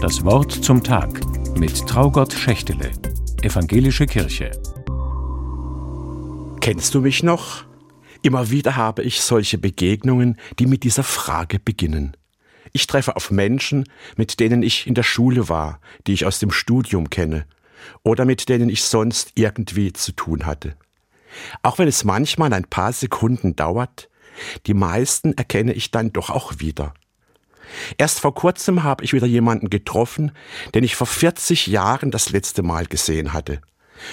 Das Wort zum Tag mit Traugott Schächtele, Evangelische Kirche. Kennst du mich noch? Immer wieder habe ich solche Begegnungen, die mit dieser Frage beginnen. Ich treffe auf Menschen, mit denen ich in der Schule war, die ich aus dem Studium kenne, oder mit denen ich sonst irgendwie zu tun hatte. Auch wenn es manchmal ein paar Sekunden dauert, die meisten erkenne ich dann doch auch wieder. Erst vor kurzem habe ich wieder jemanden getroffen, den ich vor 40 Jahren das letzte Mal gesehen hatte.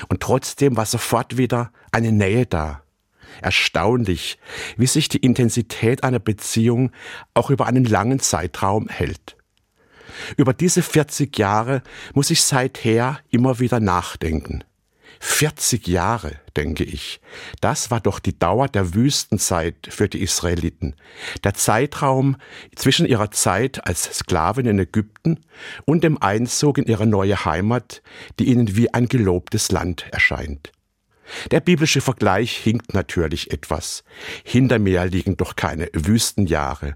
Und trotzdem war sofort wieder eine Nähe da. Erstaunlich, wie sich die Intensität einer Beziehung auch über einen langen Zeitraum hält. Über diese 40 Jahre muss ich seither immer wieder nachdenken. 40 Jahre, denke ich. Das war doch die Dauer der Wüstenzeit für die Israeliten. Der Zeitraum zwischen ihrer Zeit als Sklaven in Ägypten und dem Einzug in ihre neue Heimat, die ihnen wie ein gelobtes Land erscheint. Der biblische Vergleich hinkt natürlich etwas. Hinter mir liegen doch keine Wüstenjahre.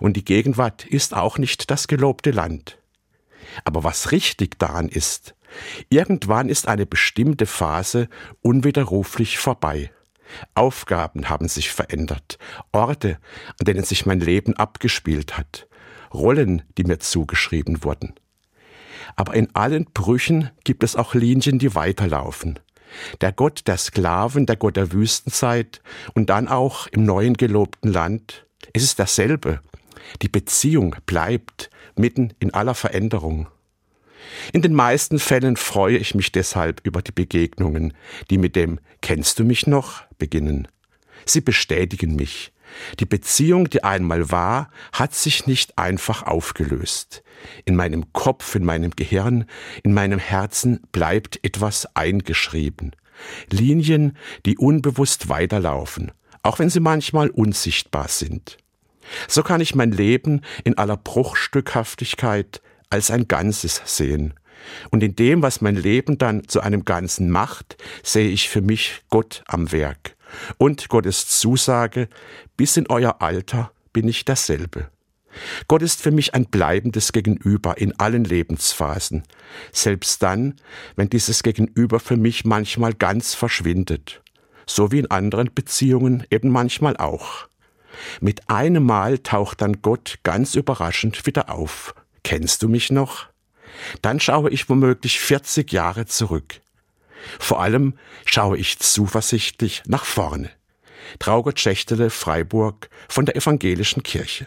Und die Gegenwart ist auch nicht das gelobte Land. Aber was richtig daran ist, Irgendwann ist eine bestimmte Phase unwiderruflich vorbei. Aufgaben haben sich verändert, Orte, an denen sich mein Leben abgespielt hat, Rollen, die mir zugeschrieben wurden. Aber in allen Brüchen gibt es auch Linien, die weiterlaufen. Der Gott der Sklaven, der Gott der Wüstenzeit und dann auch im neuen gelobten Land. Es ist dasselbe. Die Beziehung bleibt mitten in aller Veränderung. In den meisten Fällen freue ich mich deshalb über die Begegnungen, die mit dem Kennst du mich noch beginnen. Sie bestätigen mich. Die Beziehung, die einmal war, hat sich nicht einfach aufgelöst. In meinem Kopf, in meinem Gehirn, in meinem Herzen bleibt etwas eingeschrieben. Linien, die unbewusst weiterlaufen, auch wenn sie manchmal unsichtbar sind. So kann ich mein Leben in aller Bruchstückhaftigkeit als ein Ganzes sehen. Und in dem, was mein Leben dann zu einem Ganzen macht, sehe ich für mich Gott am Werk. Und Gottes Zusage, bis in euer Alter bin ich dasselbe. Gott ist für mich ein bleibendes Gegenüber in allen Lebensphasen, selbst dann, wenn dieses Gegenüber für mich manchmal ganz verschwindet, so wie in anderen Beziehungen eben manchmal auch. Mit einem Mal taucht dann Gott ganz überraschend wieder auf Kennst du mich noch? Dann schaue ich womöglich 40 Jahre zurück. Vor allem schaue ich zuversichtlich nach vorne. Traugott Schächtele, Freiburg von der Evangelischen Kirche.